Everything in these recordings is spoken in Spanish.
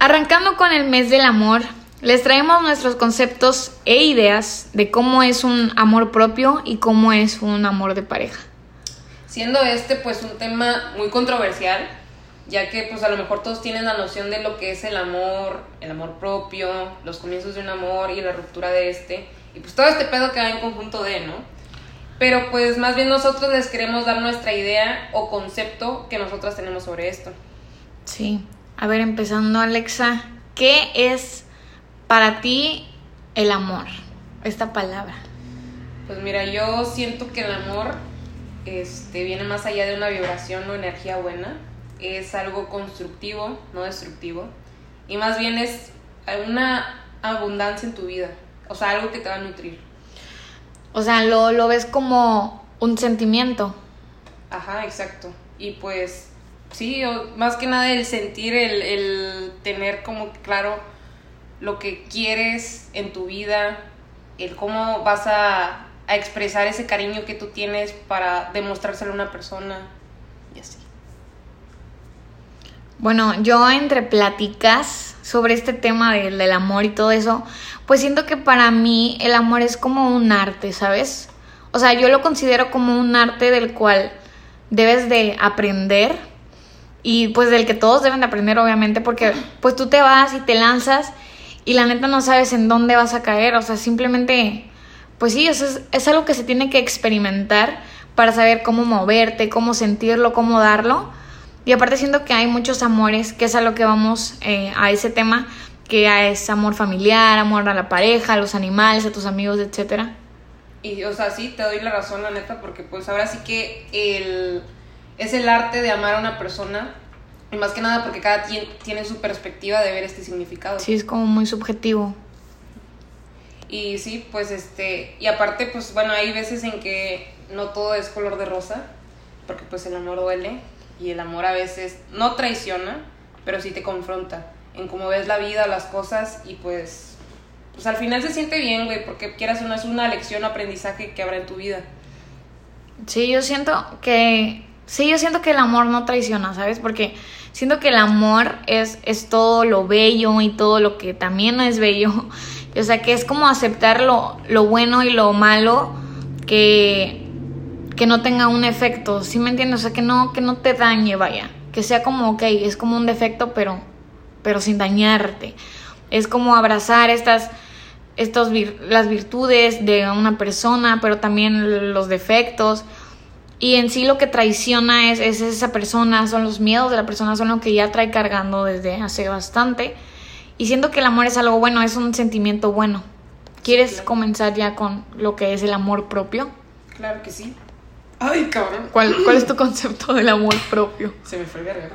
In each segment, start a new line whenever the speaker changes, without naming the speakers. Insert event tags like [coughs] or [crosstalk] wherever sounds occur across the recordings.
Arrancando con el mes del amor, les traemos nuestros conceptos e ideas de cómo es un amor propio y cómo es un amor de pareja.
Siendo este pues un tema muy controversial, ya que pues a lo mejor todos tienen la noción de lo que es el amor, el amor propio, los comienzos de un amor y la ruptura de este, y pues todo este pedo que va en conjunto de, ¿no? Pero pues más bien nosotros les queremos dar nuestra idea o concepto que nosotras tenemos sobre esto.
Sí, a ver, empezando Alexa, ¿qué es para ti el amor? Esta palabra.
Pues mira, yo siento que el amor este, viene más allá de una vibración o energía buena es algo constructivo, no destructivo, y más bien es una abundancia en tu vida, o sea, algo que te va a nutrir.
O sea, lo, lo ves como un sentimiento.
Ajá, exacto. Y pues, sí, más que nada el sentir, el, el tener como claro lo que quieres en tu vida, el cómo vas a, a expresar ese cariño que tú tienes para demostrárselo a una persona y así.
Bueno, yo entre pláticas sobre este tema del, amor y todo eso, pues siento que para mí el amor es como un arte, ¿sabes? O sea, yo lo considero como un arte del cual debes de aprender y pues del que todos deben de aprender obviamente porque pues tú te vas y te lanzas y la neta no sabes en dónde vas a caer, o sea, simplemente pues sí, eso es, es algo que se tiene que experimentar para saber cómo moverte, cómo sentirlo, cómo darlo y aparte siento que hay muchos amores, que es a lo que vamos eh, a ese tema, que es amor familiar, amor a la pareja, a los animales, a tus amigos, etcétera.
Y, o sea, sí, te doy la razón, la neta, porque pues ahora sí que el, es el arte de amar a una persona, y más que nada porque cada quien tiene su perspectiva de ver este significado.
Sí, es como muy subjetivo.
Y sí, pues este, y aparte, pues bueno, hay veces en que no todo es color de rosa, porque pues el amor duele, y el amor a veces no traiciona, pero sí te confronta en cómo ves la vida, las cosas y pues, pues al final se siente bien, güey, porque quieras una, es una lección, aprendizaje que habrá en tu vida.
Sí, yo siento que, sí, yo siento que el amor no traiciona, ¿sabes? Porque siento que el amor es, es todo lo bello y todo lo que también no es bello. [laughs] O sea, que es como aceptar lo, lo bueno y lo malo que, que no tenga un efecto, ¿sí me entiendes? O sea, que no, que no te dañe, vaya. Que sea como, ok, es como un defecto, pero, pero sin dañarte. Es como abrazar estas, estos las virtudes de una persona, pero también los defectos. Y en sí lo que traiciona es, es esa persona, son los miedos de la persona, son lo que ya trae cargando desde hace bastante. Y siento que el amor es algo bueno, es un sentimiento bueno. ¿Quieres comenzar ya con lo que es el amor propio?
Claro que sí. Ay, cabrón.
¿Cuál, es tu concepto del amor propio?
Se me fue el verga,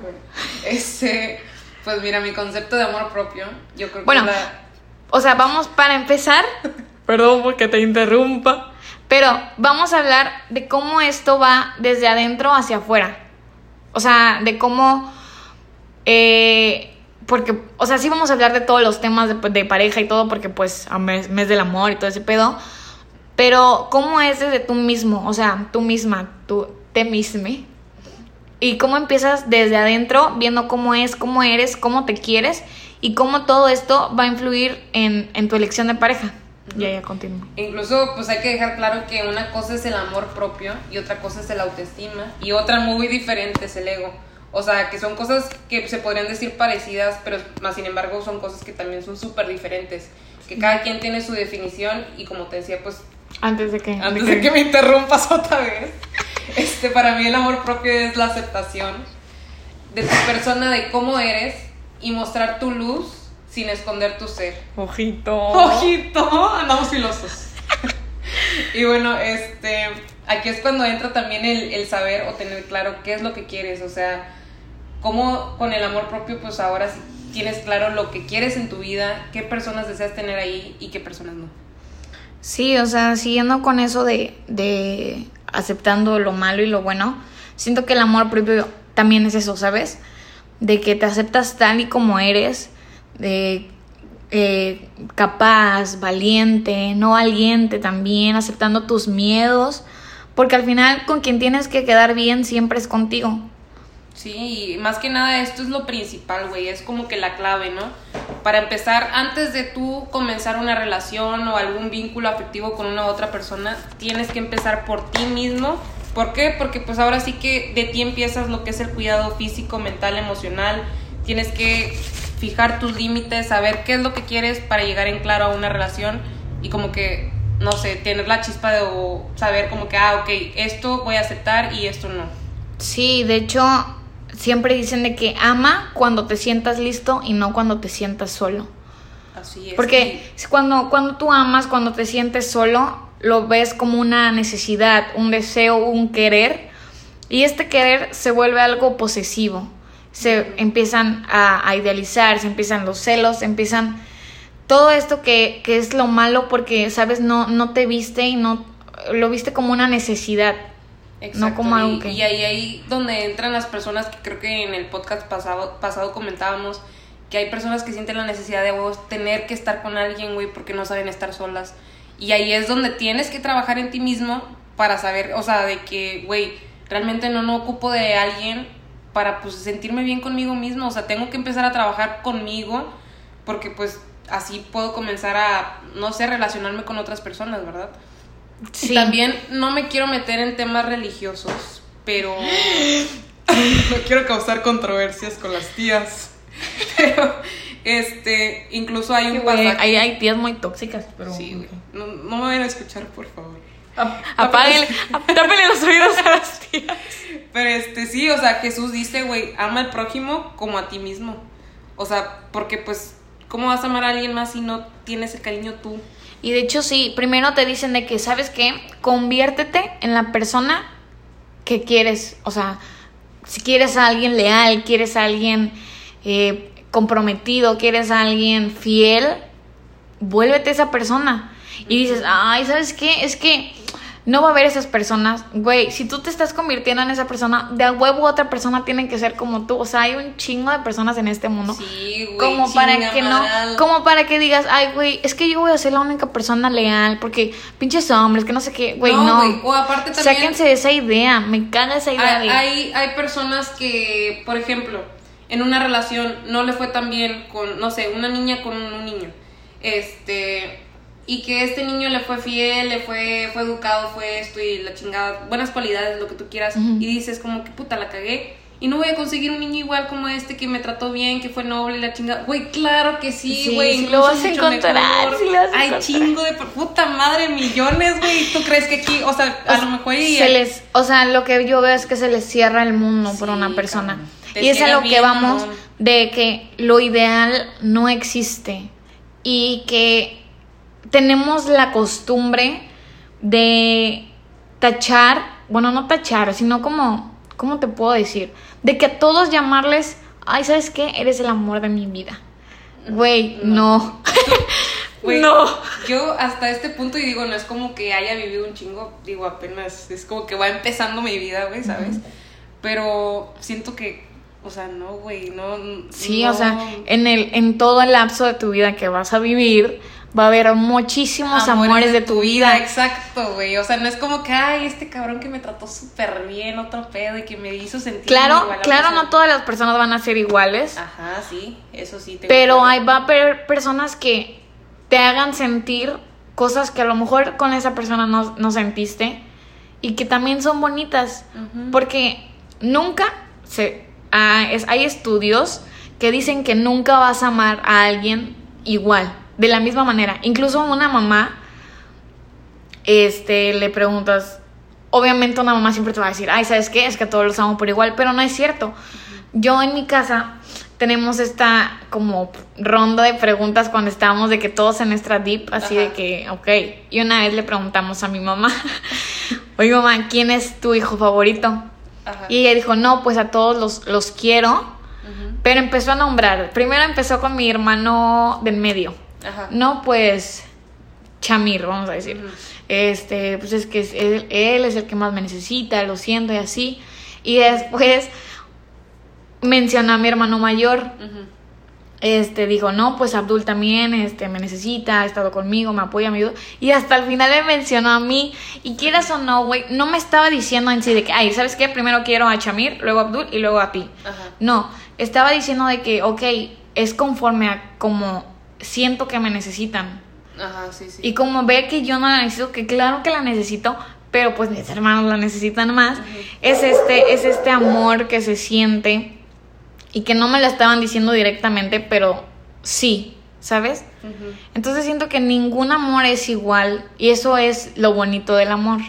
Este, pues mira, mi concepto de amor propio, yo creo que
bueno, o sea, vamos para empezar. [laughs] Perdón porque te interrumpa. Pero vamos a hablar de cómo esto va desde adentro hacia afuera. O sea, de cómo. Eh, porque, o sea, sí vamos a hablar de todos los temas de, pareja y todo, porque pues a mes, mes del amor y todo ese pedo. Pero, ¿cómo es desde tú mismo? O sea, tú misma, tú te misma. Y cómo empiezas desde adentro, viendo cómo es, cómo eres, cómo te quieres y cómo todo esto va a influir en tu elección de pareja. Ya, ya continúo.
Incluso, pues hay que dejar claro que una cosa es el amor propio y otra cosa es el autoestima y otra muy diferente es el ego. O sea, que son cosas que se podrían decir parecidas, pero más sin embargo son cosas que también son súper diferentes. Que cada quien tiene su definición y como te decía, pues
antes de que...
Antes de que... me interrumpas otra vez. [laughs] Este, para mí el amor propio es la aceptación de tu persona, de cómo eres y mostrar tu luz sin esconder tu ser.
Ojito.
Ojito. Andamos filosos. y bueno, este, aquí es cuando entra también el, el saber o tener claro qué es lo que quieres. O sea, cómo con el amor propio, pues ahora sí tienes claro lo que quieres en tu vida, qué personas deseas tener ahí y qué personas no.
Sí, o sea, siguiendo con eso de, de aceptando lo malo y lo bueno, siento que el amor propio también es eso, ¿sabes? De que te aceptas tal y como eres, de eh, capaz, valiente, no valiente también, aceptando tus miedos, porque al final con quien tienes que quedar bien siempre es contigo.
Sí, y más que nada esto es lo principal, güey, es como que la clave, ¿no? Para empezar, antes de tú comenzar una relación o algún vínculo afectivo con una otra persona, tienes que empezar por ti mismo. ¿Por qué? Porque pues ahora sí que de ti empiezas lo que es el cuidado físico, mental, emocional. Tienes que fijar tus límites, saber qué es lo que quieres para llegar en claro a una relación y como que, no sé, tener la chispa de o saber como que, ah, ok, esto voy a aceptar y esto no.
Sí, de hecho, siempre dicen de que ama cuando te sientas listo y no cuando te sientas solo.
Así es.
Porque cuando, cuando tú amas, cuando te sientes solo, lo ves como una necesidad, un deseo, un querer. Y este querer se vuelve algo posesivo. Se empiezan a, a idealizar, se empiezan los celos, se empiezan todo esto que, que es lo malo porque, sabes, no, no te viste y no lo viste como una necesidad.
Exacto,
no como algo que...
y ahí, ahí donde entran las personas que creo que en el podcast pasado, pasado comentábamos que hay personas que sienten la necesidad de vos tener que estar con alguien, güey, porque no saben estar solas. Y ahí es donde tienes que trabajar en ti mismo para saber, o sea, de que, güey, realmente no, no ocupo de alguien para, pues, sentirme bien conmigo mismo. O sea, tengo que empezar a trabajar conmigo porque, pues, así puedo comenzar a, no sé, relacionarme con otras personas, ¿verdad?
Sí.
Y también no me quiero meter en temas religiosos, pero [gasps] no quiero causar controversias con las tías. [laughs] Pero este, incluso hay un pasaje.
hay, hay tías muy tóxicas, pero...
Sí, güey. No, no me vayan a escuchar, por favor. [laughs]
Apáguenle, [laughs] tápenle los oídos a las tías.
Pero este, sí, o sea, Jesús dice, güey, ama al prójimo como a ti mismo. O sea, porque pues, ¿cómo vas a amar a alguien más si no tienes el cariño tú?
Y de hecho sí, primero te dicen de que, ¿sabes qué? Conviértete en la persona que quieres. O sea, si quieres a alguien leal, quieres a alguien eh, comprometido, quieres a alguien fiel, vuélvete esa persona. Y dices, ay, ¿sabes qué? Es que no va a haber esas personas. Güey, si tú te estás convirtiendo en esa persona, de a huevo otra persona tiene que ser como tú. O sea, hay un chingo de personas en este mundo.
Sí, güey.
como para que no, como para que digas, ay, güey, es que yo voy a ser la única persona leal, porque pinches hombres, que no sé qué, güey, no.
güey, O aparte también.
Sáquense de esa idea, me caga esa idea
Hay,
de...
hay, hay personas que, por ejemplo, en una relación no le fue tan bien con, no sé, una niña con un niño. Este. Y que este niño le fue fiel, le fue, fue educado, fue esto y la chingada, buenas cualidades, lo que tú quieras. Y dices como que puta la cagué. Y no voy a conseguir un niño igual como este que me trató bien, que fue noble y la chingada. Güey, claro que sí,
Sí,
güey.
sí
incluso
lo vas a encontrar, sí lo vas a
Hay
encontrar.
chingo de puta madre, millones, güey. ¿Tú crees que aquí, o sea, a lo mejor y-
se les, o sea, lo que yo veo es que se les cierra el mundo por
Sí,
una persona. Y es a lo que vamos de que lo ideal no existe y que tenemos la costumbre de tachar, bueno, no tachar, sino como, ¿cómo te puedo decir? De que a todos llamarles, ay, ¿sabes qué? Eres el amor de mi vida. Güey, no. [laughs]
Güey,
no.
Yo hasta este punto, y digo, no es como que haya vivido un chingo, digo, apenas es como que va empezando mi vida, güey, ¿sabes? Pero siento que, o sea, no, güey, no.
Sí,
no.
o sea, en el en todo el lapso de tu vida que vas a vivir va a haber muchísimos amores, de tu vida.
Exacto, güey. O sea, no es como que, ay, este cabrón que me trató súper bien, otro pedo, y que me hizo sentir.
Claro,
igual a
claro,
persona.
no todas las personas van a ser iguales,
Ajá, sí, eso sí. tengo
pero hay va a haber personas que te hagan sentir cosas que a lo mejor con esa persona no, no sentiste y que también son bonitas,
Ujú.
porque nunca se ah, es, hay estudios que dicen que nunca vas a amar a alguien igual, de la misma manera. Incluso a una mamá, este, le preguntas, obviamente una mamá siempre te va a decir, ay, ¿sabes qué? Es que a todos los amo por igual, pero no es cierto. Yo en mi casa tenemos esta como ronda de preguntas cuando estábamos de que todos en nuestra deep, así
Ajá.
de que, ok. Y una vez le preguntamos a mi mamá, [laughs] oye mamá, ¿quién es tu hijo favorito?
Ajá.
Y ella dijo, no, pues a todos los, los quiero, pero empezó a nombrar. Primero empezó con mi hermano del medio.
Ajá.
No, pues Chamir, vamos a decir. Este, pues es que es- él, él es el que más me necesita, lo siento y así. Y después mencionó a mi hermano mayor. Este dijo, no, pues Abdul también este, me necesita, ha estado conmigo, me apoya, me ayuda. Y hasta el final me mencionó a mí. Y quieras o no, güey, no me estaba diciendo en sí de que, ay, ¿sabes qué? Primero quiero a Chamir, luego a Abdul y luego a ti. No, estaba diciendo de que, ok, es conforme a como siento que me necesitan.
Ajá, sí, sí.
Y como ve que yo no la necesito, que claro que la necesito, pero pues mis hermanos la necesitan más, es este, es este amor que se siente y que no me la estaban diciendo directamente, pero sí, ¿sabes? Entonces siento que ningún amor es igual y eso es lo bonito del amor,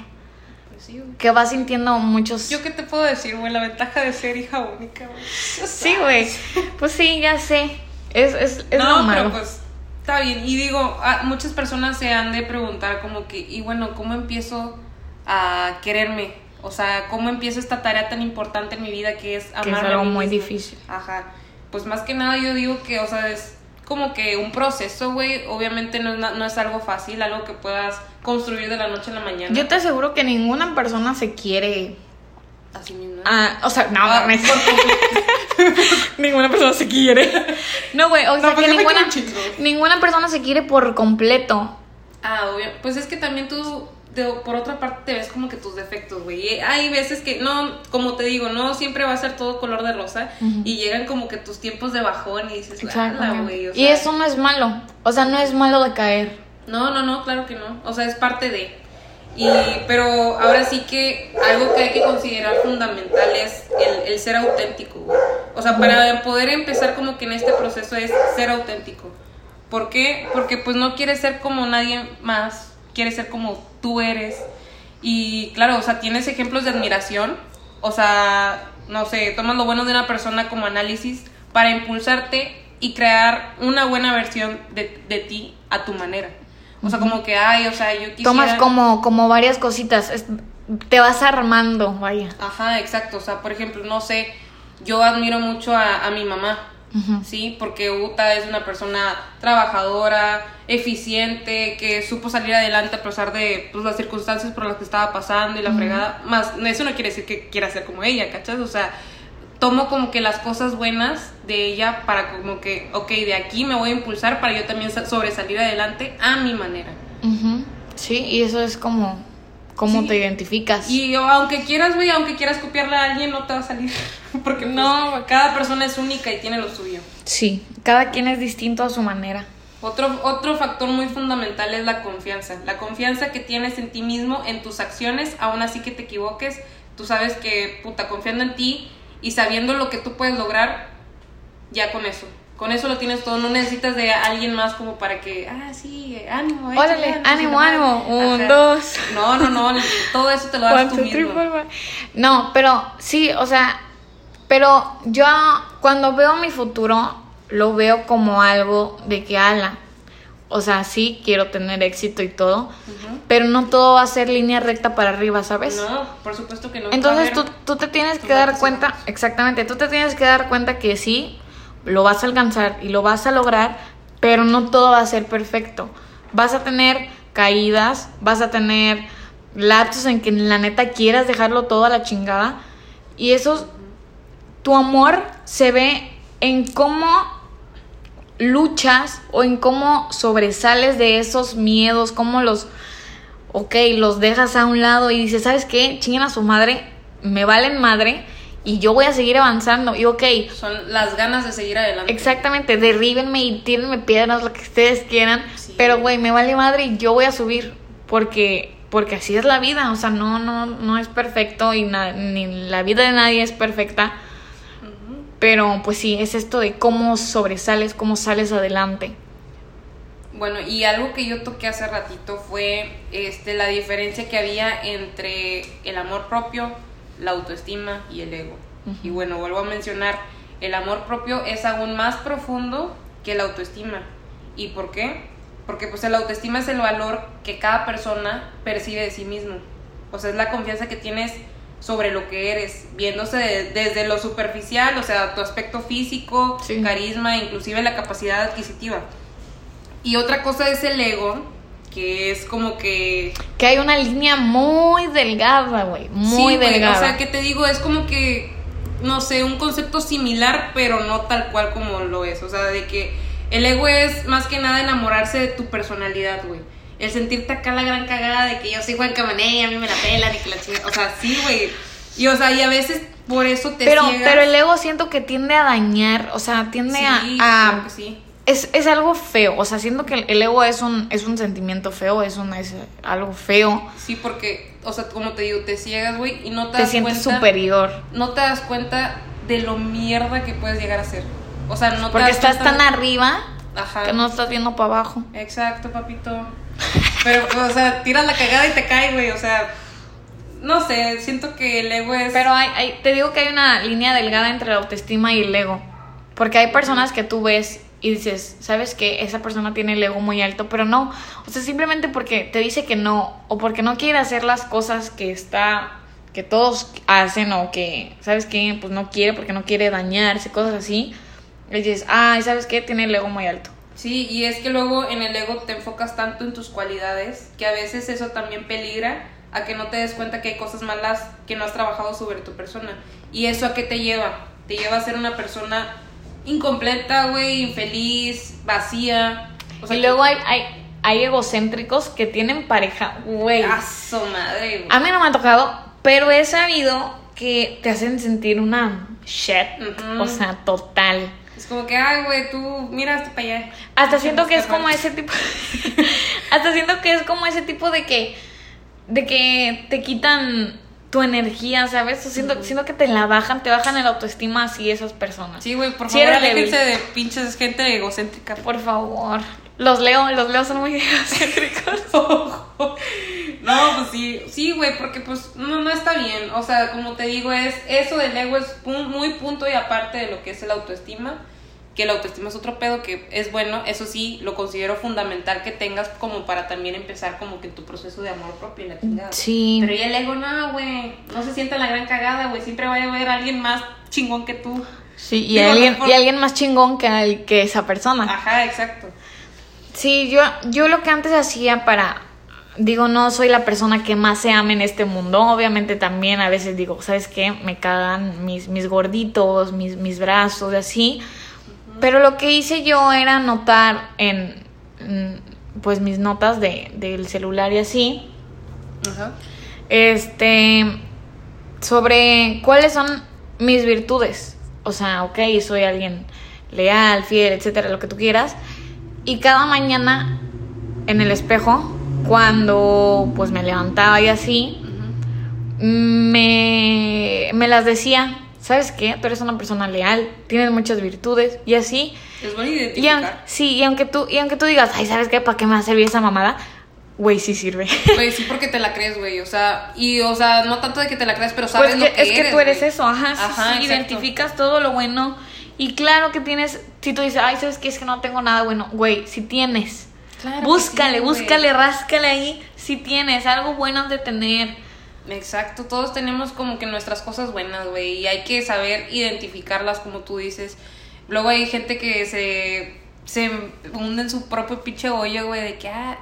Pues sí,
que vas sintiendo muchos...
Yo qué te puedo decir, güey, la ventaja de ser hija única, güey.
Sí, güey, [laughs] pues sí, ya sé, es, es, es lo
no,
malo.
pero pues está bien. Y digo, muchas personas se han de preguntar como que, y bueno, ¿cómo empiezo a quererme? O sea, ¿cómo empiezo esta tarea tan importante en mi vida que es
Que es
amarme
algo muy difícil.
Ajá. Pues más que nada yo digo que, o sea, es como que un proceso, güey. Obviamente no no es algo fácil, algo que puedas construir de la noche a la mañana.
Yo te aseguro que ninguna persona se quiere...
Así mismo.
Ah, o sea, no,
Ah,
mames.
por- [laughs]
ninguna persona se quiere. No, güey, o sea, que ninguna, ninguna persona se quiere por completo.
Ah, obvio. Pues es que también tú, de- por otra parte, te ves como que tus defectos, güey. Hay veces que, no, como te digo, no siempre va a ser todo color de rosa. Y llegan como que tus tiempos de bajón y dices,
Exacto.
"Ala, güey. o
y eso no es malo. O sea, no es malo de caer.
No, no, no, claro que no. O sea, es parte de. Y, pero ahora sí que algo que hay que considerar fundamental es el, ser auténtico. O sea, para poder empezar como que en este proceso es ser auténtico. ¿Por qué? Porque pues no quieres ser como nadie más, quieres ser como tú eres. Y claro, o sea, tienes ejemplos de admiración. O sea, no sé, tomas lo bueno de una persona como análisis para impulsarte y crear una buena versión de, de ti a tu manera. O sea, como que, ay, o sea, yo quisiera...
Tomas como, como varias cositas. es- te vas armando, vaya.
Ajá, exacto. O sea, por ejemplo, no sé, yo admiro mucho a, a mi mamá. ¿sí? Porque Uta es una persona trabajadora, eficiente, que supo salir adelante a pesar de pues, las circunstancias por las que estaba pasando y la fregada. Más, eso no quiere decir que quiera ser como ella, ¿cachas? O sea, tomo como que las cosas buenas de ella para como que, ok, de aquí me voy a impulsar para yo también sa- sobresalir adelante a mi manera.
Sí, y eso es como, como
Sí.
te identificas.
Y aunque quieras, güey, aunque quieras copiarle a alguien, no te va a salir. [laughs] Porque no, cada persona es única y tiene lo suyo.
Sí, cada quien es distinto a su manera.
Otro, otro factor muy fundamental es la confianza. La confianza que tienes en ti mismo, en tus acciones, aún así que te equivoques. Tú sabes que, puta, confiando en ti y sabiendo lo que tú puedes lograr, ya con eso. Con eso lo tienes todo. No necesitas de alguien más como para que, ah, sí, ánimo, échale
Órale, ánimo, ánimo. Un,
Ajá.
dos.
No, no, no. Todo eso te lo das tú mismo.
No, pero sí, o sea, pero yo cuando veo mi futuro, lo veo como algo de que ala. O sea, sí, quiero tener éxito y todo, pero no todo va a ser línea recta para arriba, ¿sabes?
No, por supuesto que no.
Entonces tú, tú te tienes que dar cuenta, exactamente, tú te tienes que dar cuenta que sí, lo vas a alcanzar y lo vas a lograr, pero no todo va a ser perfecto. Vas a tener caídas, vas a tener lapsos en que la neta quieras dejarlo todo a la chingada y eso, tu amor se ve en cómo luchas o en cómo sobresales de esos miedos, cómo los, ok, los dejas a un lado y dices, ¿sabes qué? Chinguen a su madre, me valen madre y yo voy a seguir avanzando. Y ok,
Son las ganas de seguir adelante.
exactamente, derríbenme y tírenme piedras, lo que ustedes quieran,
Sí.
pero güey, me vale madre y yo voy a subir porque porque así es la vida, o sea, no no no es perfecto y na- ni la vida de nadie es perfecta. Pero pues sí, es esto de cómo sobresales, cómo sales adelante.
Bueno, y algo que yo toqué hace ratito fue este, la diferencia que había entre el amor propio, la autoestima y el ego. Y bueno, vuelvo a mencionar, el amor propio es aún más profundo que la autoestima. ¿Y por qué? Porque pues la autoestima es el valor que cada persona percibe de sí mismo. O sea, es la confianza que tienes sobre lo que eres, viéndose de- desde lo superficial, o sea, tu aspecto físico,
Sí.
carisma, inclusive la capacidad adquisitiva. Y otra cosa es el ego, que es como que...
Que hay una línea muy delgada, güey, muy
Sí,
delgada.
O sea, que te digo, es como que no sé, un concepto similar, pero no tal cual como lo es. O sea, de que el ego es más que nada enamorarse de tu personalidad, güey. El sentirte acá la gran cagada de que yo soy Juan Cabané y a mí me la pelan y que la chingada. O sea, sí, güey. Y o sea, y a veces por eso te
Pero,
ciegas.
pero el ego siento que tiende a dañar, o sea, tiende
Sí,
a... a-
claro que sí.
es, es algo feo, o sea, siento que el, ego es un, es un sentimiento feo, es, un, es algo feo,
Sí, porque, o sea, como te digo, te ciegas, güey, y no te,
te
das
sientes
cuenta.
superior.
No te das cuenta de lo mierda que puedes llegar a ser. O sea, no te
Porque
das
estás tan arriba
Ajá.
que no estás viendo para abajo.
Exacto, papito. Pero, o sea, tiras la cagada y te cae, güey. O sea, no sé, siento que el ego es.
Pero hay- te digo que hay una línea delgada entre la autoestima y el ego. Porque hay personas que tú ves y dices, sabes que esa persona tiene el ego muy alto, pero no. O sea, simplemente porque te dice que no, o porque no quiere hacer las cosas que está, que todos hacen, o que, ¿sabes qué? Pues no quiere porque no quiere dañarse, cosas así. Y dices, ay, ¿sabes qué? Tiene el ego muy alto.
Sí, y es que luego en el ego te enfocas tanto en tus cualidades que a veces eso también peligra a que no te des cuenta que hay cosas malas que no has trabajado sobre tu persona. ¿Y eso a qué te lleva? Te lleva a ser una persona incompleta, güey, infeliz, vacía. O sea,
y luego hay, hay, hay egocéntricos que tienen pareja, güey.
¡A su madre, güey!
A mí no me ha tocado, pero he sabido que te hacen sentir una shit. O sea, total.
Es como que, ay, güey, tú mira hasta para allá.
Hasta siento que es como ese tipo. [laughs] Hasta siento que es como ese tipo de que. De que te quitan tu energía, ¿sabes? Siento, siento que te la bajan, te bajan el autoestima así esas personas.
Sí, güey, por
Sí
favor, aléjense de pinches gente egocéntrica.
Por favor. Los leo, los leo son muy [laughs] egocéntricos. [laughs]
No, pues sí, sí, güey, porque pues no, no está bien. O sea, como te digo, es eso del ego es muy punto y aparte de lo que es el autoestima. Que el autoestima es otro pedo que es bueno, eso sí, lo considero fundamental que tengas como para también empezar como que tu proceso de amor propio y la chingada.
Sí.
Pero ya el ego no, güey, no se sienta en la gran cagada, güey, siempre va a haber alguien más chingón que tú.
Sí, y
Digo,
alguien,
por-
y alguien más chingón que, el- que esa persona.
Ajá, exacto.
Sí, yo, yo lo que antes hacía para, digo, no soy la persona que más se ama en este mundo, obviamente también a veces digo, ¿sabes qué? Me cagan mis, mis gorditos, mis, mis brazos y así, pero lo que hice yo era anotar en, mm, pues, mis notas de, del celular y así,
Ajá.
este, sobre cuáles son mis virtudes. O sea, ok, soy alguien leal, fiel, etcétera, lo que tú quieras. Y cada mañana en el espejo, cuando pues me levantaba y así, me, me las decía. ¿Sabes qué? Tú eres una persona leal, tienes muchas virtudes y así.
Es bueno
Y
identificar.
sí, y aunque tú y aunque tú digas, "Ay, ¿sabes qué? ¿Para qué me va a servir esa mamada?" Güey, sí sirve. [laughs]
Güey, sí, porque te la crees, güey. O sea, y, o sea, no tanto de que te la creas, pero sabes
Pues
lo
que,
que
es que tú eres eso, ajá,
Ajá,
sí, identificas todo lo bueno y claro que tienes, si tú dices, ay, ¿sabes qué? Es que no tengo nada bueno, güey, si tienes,
Claro
búscale,
sí,
búscale, ráscale ahí, si tienes, algo bueno de tener,
Exacto, todos tenemos como que nuestras cosas buenas, güey, y hay que saber identificarlas, como tú dices. Luego hay gente que se, se hunde en su propio pinche hoyo, güey, de que, ah,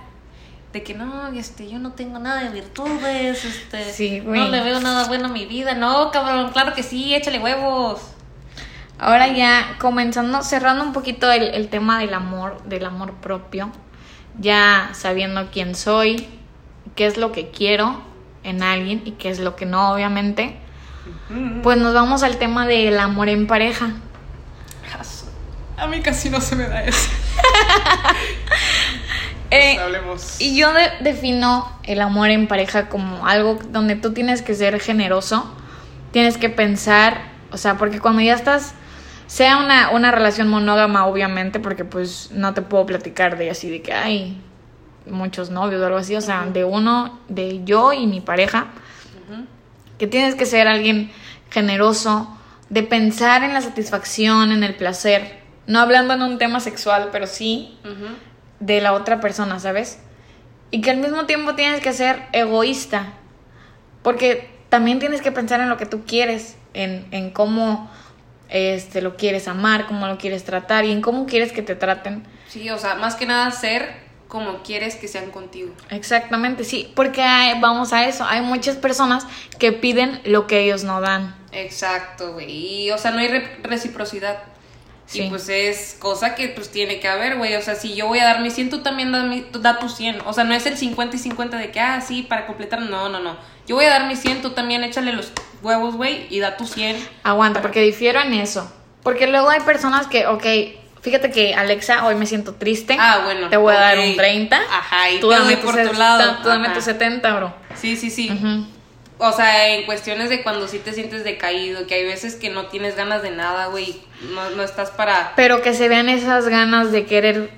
de que no, este, yo no tengo nada de virtudes, este,
Sí,
no le veo nada bueno a mi vida. No, cabrón, claro que sí, échale huevos.
Ahora ya comenzando, cerrando un poquito el, el tema del amor, del amor propio, ya sabiendo quién soy, qué es lo que quiero en alguien y qué es lo que no, obviamente, pues nos vamos al tema del amor en pareja.
A mí casi no se me da eso. [laughs]
Eh,
hablemos.
y yo de- defino el amor en pareja como algo donde tú tienes que ser generoso, tienes que pensar, o sea, porque cuando ya estás, sea una, una relación monógama, obviamente, porque pues no te puedo platicar de así, de que hay muchos novios o algo así, o sea, de uno, de yo y mi pareja, que tienes que ser alguien generoso, de pensar en la satisfacción, en el placer, no hablando en un tema sexual, pero sí de la otra persona, ¿sabes? Y que al mismo tiempo tienes que ser egoísta, porque también tienes que pensar en lo que tú quieres, en, en cómo este, lo quieres amar, cómo lo quieres tratar y en cómo quieres que te traten.
Sí, o sea, más que nada ser como quieres que sean contigo.
Exactamente, sí, porque hay- vamos a eso, hay muchas personas que piden lo que ellos no dan.
Exacto, güey. Y, o sea, no hay re- reciprocidad.
Sí.
Y pues es cosa que pues tiene que haber, güey. O sea, si yo voy a dar mi 100, tú también da, mi- da tu 100. O sea, no es el 50 y 50 de que, ah, sí, para completar. No, no, no. Yo voy a dar mi 100, tú también échale los huevos, güey, y da tu 100.
Aguanta, porque difiero en eso. Porque luego hay personas que, ok, fíjate que Alexa, hoy me siento triste.
Ah, bueno,
Te voy a dar un 30.
Ajá, y
tú dame
por tu
70,
lado.
Tú dame tu 70, bro.
Sí, sí, sí. O sea, en cuestiones de cuando sí te sientes decaído, que hay veces que no tienes ganas de nada, güey. No, no estás para.
Pero que se vean esas ganas de querer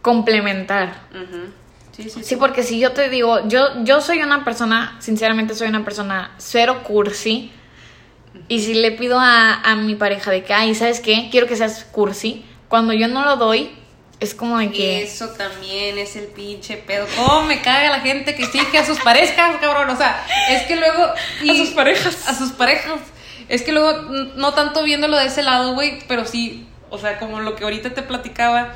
complementar.
Ujú. Sí, sí, sí.
Sí, porque si yo te digo, yo, yo soy una persona, sinceramente soy una persona cero cursi. Y si le pido a, a mi pareja de que, ay, ¿sabes qué? Quiero que seas cursi. Cuando yo no lo doy, es como de que...
Eso también es el pinche pedo. ¿Cómo me caga la gente que exige a sus parejas, cabrón? O sea, es que luego. y-
A sus parejas.
A sus parejas. Es que luego, no tanto viéndolo de ese lado, güey, pero sí, o sea, como lo que ahorita te platicaba.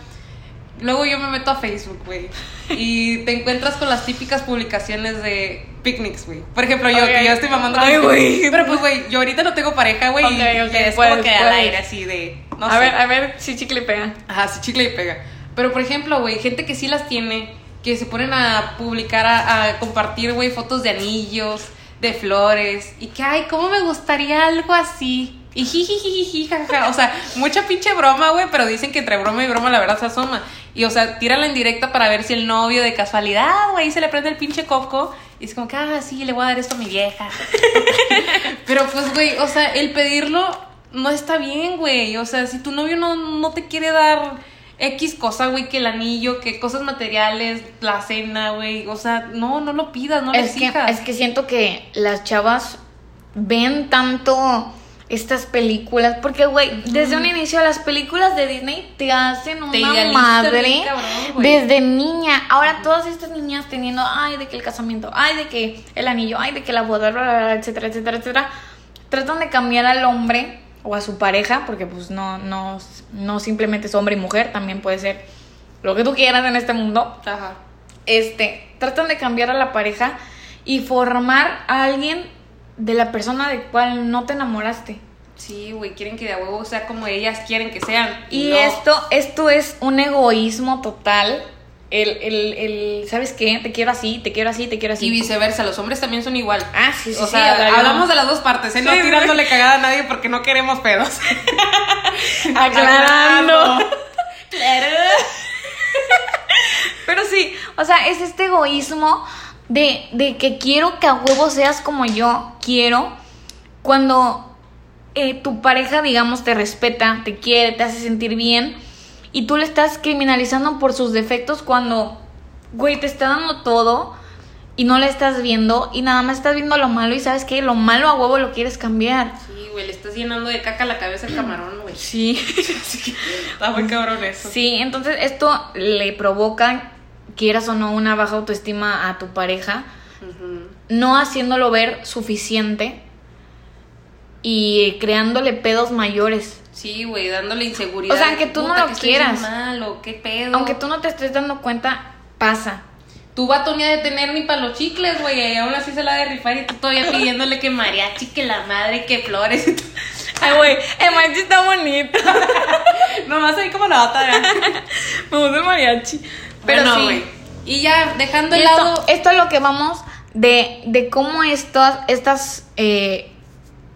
Luego yo me meto a Facebook, güey. Y te encuentras con las típicas publicaciones de picnics, güey. Por ejemplo, yo, que yo estoy mamando.
Ay, güey.
Pero pues, güey, yo ahorita no tengo pareja, güey. y
Ok, ok,
es
puedes,
como que al aire así de. No
a
sé.
ver, a ver si chicle pega.
Ajá, sí, chicle y pega. Pero, por ejemplo, güey, gente que sí las tiene, que se ponen a publicar, a, a compartir, güey, fotos de anillos, de flores, y que, ay, ¿cómo me gustaría algo así? Y jijijiji, jaja. O sea, mucha pinche broma, güey, pero dicen que entre broma y broma la verdad se asoma. Y, o sea, tírala en directa para ver si el novio de casualidad, güey, se le prende el pinche coco. Y es como que, ah, sí, le voy a dar esto a mi vieja. [laughs] Pero pues, güey, o sea, el pedirlo no está bien, güey. O sea, si tu novio no, no te quiere dar X cosa, güey, que el anillo, que cosas materiales, la cena, güey. O sea, no, no lo pidas, no
es, que,
exijas.
es que siento que las chavas ven tanto estas películas. Porque, güey, desde un inicio las películas de Disney te hacen una
idealizan
madre
bien cabrón, güey.
desde niña. Ahora todas estas niñas teniendo, ay, de que el casamiento, ay, de que el anillo, ay, de que la boda, bla, bla, bla, etcétera, etcétera, etcétera. Tratan de cambiar al hombre o a su pareja, porque pues no, no, no simplemente es hombre y mujer, también puede ser lo que tú quieras en este mundo
Ajá.
este, tratan de cambiar a la pareja y formar a alguien de la persona de cual no te enamoraste.
Sí, güey, quieren que de a huevo sea como ellas quieren que sean.
Y
no.
esto, esto es un egoísmo total. El, el, el, ¿sabes qué? Te quiero así, te quiero así, te quiero así.
Y viceversa, los hombres también son igual.
Ah, sí, sí,
o
sí,
sea, hablamos de las dos partes, ¿eh? No
sí.
tirándole cagada a nadie porque no queremos pedos. [laughs]
Aclarando.
Claro. [laughs]
Pero sí, o sea, es este egoísmo de, de que quiero que a huevo seas como yo quiero. Cuando eh, tu pareja, digamos, te respeta, te quiere, te hace sentir bien. Y tú le estás criminalizando por sus defectos cuando, güey, te está dando todo y no le estás viendo y nada más estás viendo lo malo y sabes que lo malo a huevo lo quieres cambiar.
Sí, güey, le estás llenando de caca la cabeza al camarón, güey.
Sí. [laughs]
Está muy cabrón eso.
Sí, entonces esto le provoca, quieras o no, una baja autoestima a tu pareja, no haciéndolo ver suficiente y creándole pedos mayores.
Sí, güey, dándole inseguridad.
O sea, aunque tú no lo
que
quieras.
mal, o qué pedo.
Aunque tú no te estés dando cuenta, pasa.
Tu vato ni ha de tener ni para los chicles, güey, y aún así se la de rifar y tú todavía [laughs] pidiéndole que mariachi, que la madre, que flores. [laughs]
Ay, güey, el mariachi está bonito. [laughs]
Nomás ahí como la bata.
Me gusta el mariachi. Pero
Bueno,
sí.
Y ya, dejando
esto,
lado...
esto es lo que vamos de, de cómo estas, estas eh,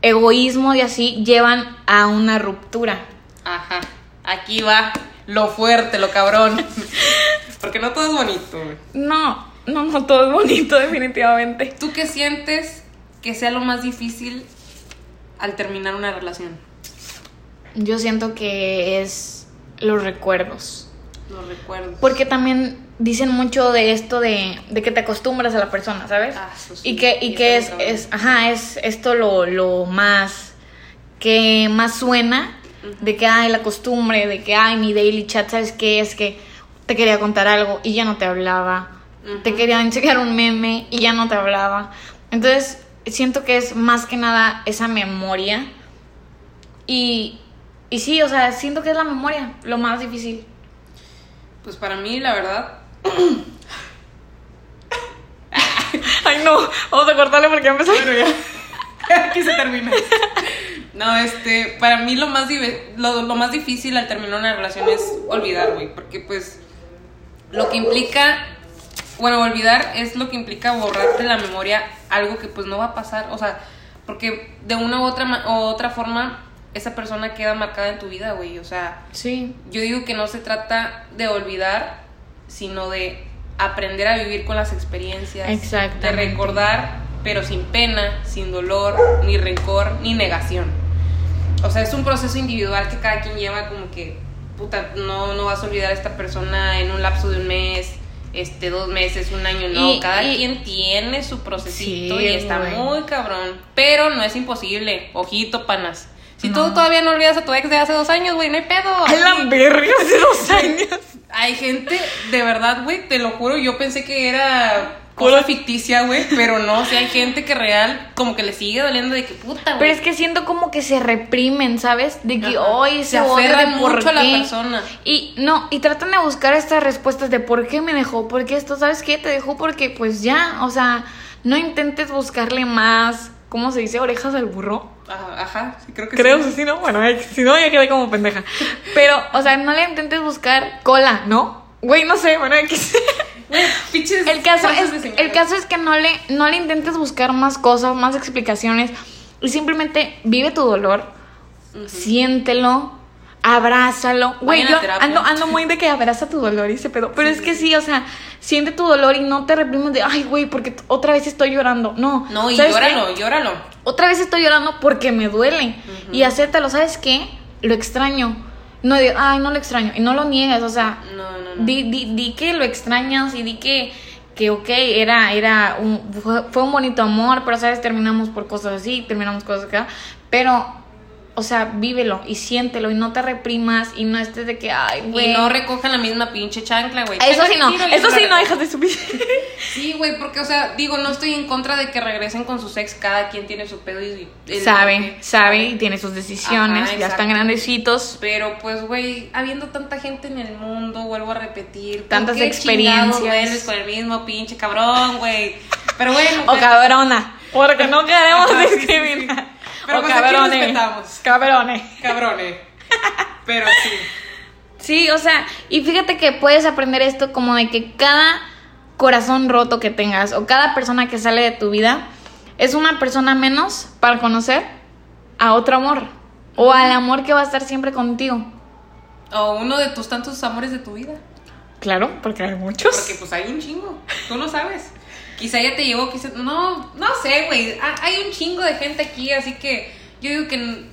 egoísmos y así llevan a una ruptura.
Ajá, aquí va lo fuerte, lo cabrón. [laughs] Porque no todo es bonito.
No, no, no, todo es bonito, [laughs] definitivamente.
¿Tú qué sientes que sea lo más difícil al terminar una relación?
Yo siento que es los recuerdos.
Los recuerdos.
Porque también dicen mucho de esto de, de que te acostumbras a la persona, ¿sabes?
Ah, sí.
Y que, y
Y
que es, es, ajá, es esto lo, lo más que más suena de que ay la costumbre, de que ay mi daily chat, ¿sabes qué? Es que te quería contar algo y ya no te hablaba. Te quería enseñar un meme y ya no te hablaba. Entonces, siento que es más que nada esa memoria. Y, y sí, o sea, siento que es la memoria lo más difícil.
Pues para mí, la verdad, [coughs]
Ay, no, vamos a cortarle porque ya empezó. [laughs]
Aquí se termina. No, este, para mí lo más, lo, lo más difícil al terminar una relación es olvidar, güey, porque pues lo que implica, bueno, olvidar es lo que implica borrar de la memoria algo que pues no va a pasar, o sea, porque de una u otra, u otra forma esa persona queda marcada en tu vida, güey, o sea,
Sí.
yo digo que no se trata de olvidar, sino de aprender a vivir con las experiencias, de
Exactamente.
recordar, pero sin pena, sin dolor, ni rencor, ni negación. O sea, es un proceso individual que cada quien lleva como que, puta, no, no vas a olvidar a esta persona en un lapso de un mes, este, dos meses, un año, no.
Y-
cada
y-
quien tiene su procesito
Sí,
y está muy cabrón. Pero no es imposible. Ojito, panas. Si
No.
tú todavía no olvidas a tu ex de hace dos años, güey, no hay pedo.
A la verga hace dos años.
Hay gente, de verdad, güey, te lo juro, yo pensé que era cosa ficticia, güey, pero no, o sea, hay gente que real como que le sigue doliendo de que puta, güey.
Pero es que siento como que se reprimen, ¿sabes? De que hoy
Se
se por
mucho a la
qué.
persona.
Y no, y tratan de buscar estas respuestas de por qué me dejó, por qué esto, ¿sabes qué? Te dejó porque pues ya, o sea, no intentes buscarle más, ¿cómo se dice? Orejas al burro.
Ajá, sí, creo que
Creo
sí.
que sí, ¿no? Bueno, si no, ya quedé como pendeja. Pero, o sea, no le intentes buscar cola, ¿no? Güey, no sé, bueno, X. [laughs] El caso, es, el caso es que no le, no le intentes buscar más cosas, más explicaciones. Y simplemente vive tu dolor, siéntelo, abrázalo. Güey, yo ando, ando muy de que abraza tu dolor y ese pedo. Pero es que sí, o sea, siente tu dolor y no te reprimes de, ay, güey, porque otra vez estoy llorando. No,
No, y llóralo, llóralo.
Otra vez estoy llorando porque me duele. Y acéptalo, ¿sabes qué? Lo extraño. No de, ay, no lo extraño. Y no lo niegues, o sea,
No, no, no.
Di, di, di que lo extrañas y di que, que ok, era, era un, fue, fue un bonito amor, pero sabes, terminamos por cosas así, terminamos cosas acá, pero, o sea, vívelo y siéntelo y no te reprimas y no estés de que, ay, güey.
Y no recojan la misma pinche chancla, güey.
Eso sí no, eso sí no dejas de subir. [laughs]
Sí, güey, porque, o sea, digo, no estoy en contra de que regresen con sus ex, cada quien tiene su pedo y... el-
sabe, sabe y tiene sus decisiones,
Ajá,
ya
exacto.
están grandecitos.
Pero pues, güey, habiendo tanta gente en el mundo, vuelvo a repetir. ¿por
Tantas
qué
experiencias.
con el mismo pinche cabrón, güey? Pero bueno.
O
pues,
cabrona, porque no queremos discriminar.
Pero
o
pues aquí
cabrones,
respetamos.
cabrones.
Cabrones. Pero sí.
Sí, o sea, y fíjate que puedes aprender esto como de que cada corazón roto que tengas o cada persona que sale de tu vida es una persona menos para conocer a otro amor o al amor que va a estar siempre contigo.
O uno de tus tantos amores de tu vida.
Claro, porque hay muchos.
Porque pues hay un chingo. Tú no sabes. Quizá ya te llevó, quizá. No, no sé, güey. Ha- Hay un chingo de gente aquí, así que yo digo que.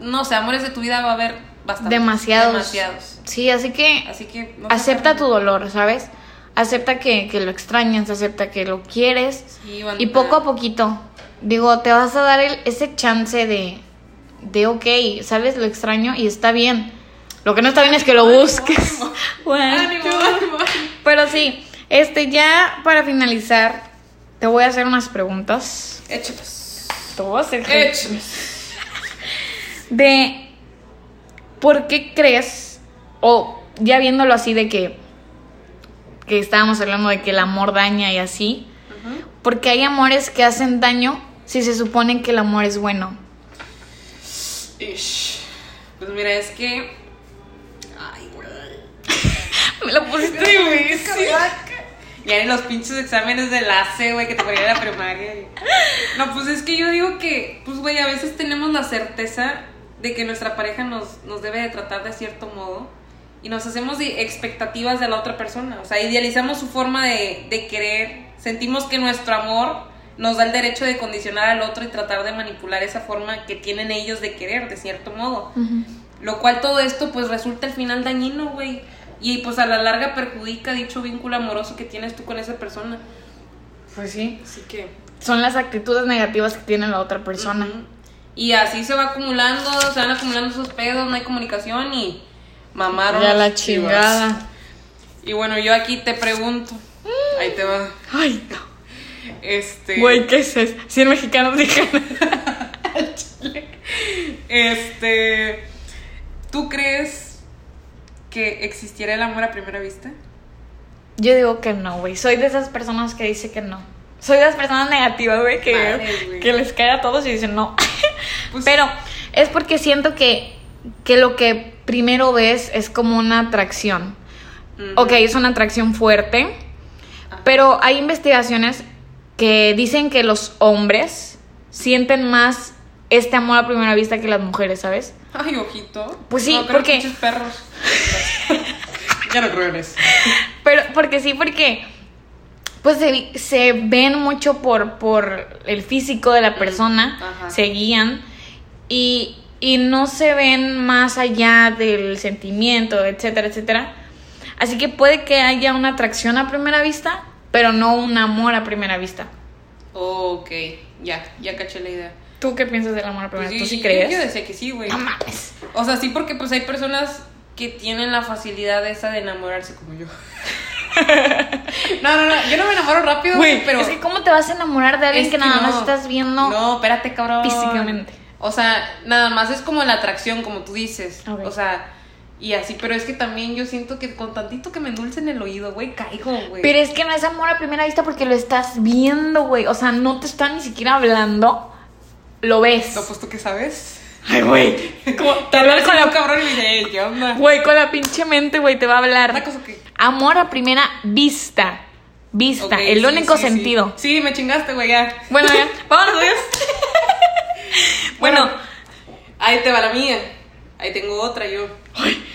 No sé, amores de tu vida va a haber bastante.
Demasiados.
Demasiados.
Sí, así que
Así que. no se
acepta tu dolor, ¿sabes? Acepta que, que lo extrañas, acepta que lo quieres.
Sí,
Y poco a poquito, digo, te vas a dar el- ese chance de, de, ok, sabes, lo extraño y está bien. Lo que no está bien es que lo busques. [laughs]
ánimo.
Pero sí, este, ya para finalizar, te voy a hacer unas preguntas.
Échalos.
Te voy a hacer
Échalos.
de por qué crees, o ya viéndolo así de que, que estábamos hablando de que el amor daña y así,
Ujú.
porque hay amores que hacen daño si se supone que el amor es bueno.
Ish. Pues mira, es que. Ay, güey. [laughs]
Me lo pusiste difícil.
Ya en los pinches exámenes de la C, güey, que te ponían en la primaria. No, pues es que yo digo que, pues, güey, a veces tenemos la certeza de que nuestra pareja nos, nos debe de tratar de cierto modo y nos hacemos de expectativas de la otra persona. O sea, idealizamos su forma de, de querer, sentimos que nuestro amor nos da el derecho de condicionar al otro y tratar de manipular esa forma que tienen ellos de querer, de cierto modo. Lo cual todo esto pues resulta al final dañino, güey. Y pues a la larga perjudica dicho vínculo amoroso que tienes tú con esa persona.
Pues sí.
Así que...
Son las actitudes negativas que tiene la otra persona.
Y así se va acumulando, se van acumulando esos pedos, no hay comunicación y mamaron.
Ya la
chivas.
chingada.
Y bueno, yo aquí te pregunto. Ahí te va.
Ay, no.
Este.
Güey, ¿qué es eso? 100 mexicanos dijeron. [laughs]
Este. ¿Tú crees que existiera el amor a primera vista?
Yo digo que no, güey. Soy de esas personas que dice que no. soy de las personas negativas, güey, que, les cae a todos y dicen no. [laughs]
Pues-
Pero es porque siento que, que lo que primero ves es como una atracción.
Ujú.
Ok, es una atracción fuerte, pero hay investigaciones que dicen que los hombres sienten más este amor a primera vista que las mujeres, ¿sabes? [laughs]
Ay, ojito.
Pues sí,
No, creo
porque-
pinches perros. [laughs] ya no creo en eso.
Pero, porque sí, porque pues se, se ven mucho por, por el físico de la persona,
ajá.
se guían y, y no se ven más allá del sentimiento, etcétera, etcétera. Así que puede que haya una atracción a primera vista, pero no un amor a primera vista.
ok, ya, ya caché la idea.
¿Tú qué piensas del amor a primera
Pues
vista? ¿Tú sí
yo-
crees?
Yo, decía que sí, güey.
No mames.
O sea, sí, porque pues hay personas que tienen la facilidad esa de enamorarse como yo. [laughs] no, no, no, yo no me enamoro rápido,
Güey,
pero...
es que ¿cómo te vas a enamorar de alguien
Es
que,
que
nada
no.
más estás viendo?
No, espérate, cabrón.
físicamente.
O sea, nada más es como la atracción, como tú dices.
Ok.
O sea, y así, pero es que también yo siento que con tantito que me endulcen el oído, güey, caigo, güey.
Pero es que no es amor a primera vista porque lo estás viendo, güey. O sea, no te están ni siquiera hablando. Lo ves.
No, pues tú qué sabes.
Ay, güey.
Como te hablas con la cabrón y "Ey, ¿qué onda?
Güey, con la pinche mente, güey, te va a hablar.
Una cosa que.
Amor a primera vista. Vista. El
sí,
único
sí,
sentido.
Sí. me chingaste, güey, ya.
Bueno, ya. [laughs] Vámonos, adiós. [laughs]
Bueno, ahí te va la mía. Ahí tengo otra yo.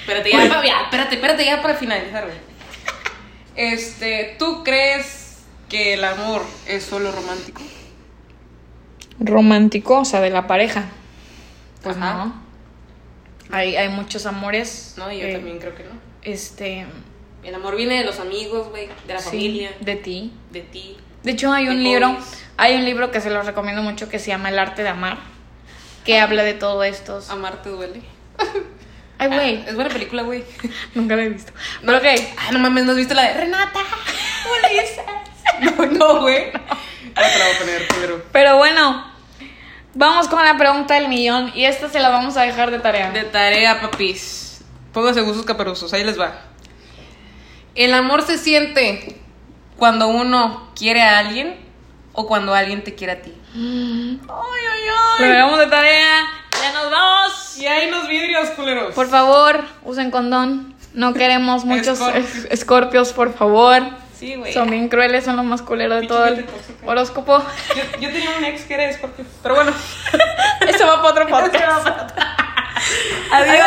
espérate, ya, pa- ya, espérate, espérate, ya para finalizar, güey. [laughs] Este, ¿tú crees que el amor es solo romántico?
Romántico, o sea, de la pareja. Pues
Ajá.
no. Hay, hay muchos amores.
No, yo
eh,
también creo que no.
Este.
El amor viene de los amigos, güey, de la
sí,
familia,
de ti.
de ti.
De hecho, hay un libro,
hobbies.
hay un libro que se los recomiendo mucho que se llama El arte de amar, que habla de todo esto.
Amar te duele. [laughs]
Ay, güey,
Es buena película, güey. [laughs]
nunca la he visto. Pero ok,
Ay, no mames, ¿no has visto la de Renata? [laughs] Ulises. [laughs] No, no, güey. Pero.
pero bueno, vamos con la pregunta del millón y esta se la vamos a dejar de tarea.
De tarea, papis. Póngase gustos caperuzos, ahí les va. El amor se siente cuando uno quiere a alguien o cuando alguien te quiere a ti. Ay, ay,
Lo dejamos de tarea, ya nos vamos.
Y hay los vidrios, culeros.
Por favor, usen condón. No queremos [laughs] muchos
Escorpios.
es- escorpios, por favor. Son bien crueles, son lo más culero de todo el horóscopo.
Yo, yo, tenía un ex que era Scorpio. Pero bueno, [laughs]
eso va para [laughs] otro podcast.
Adiós.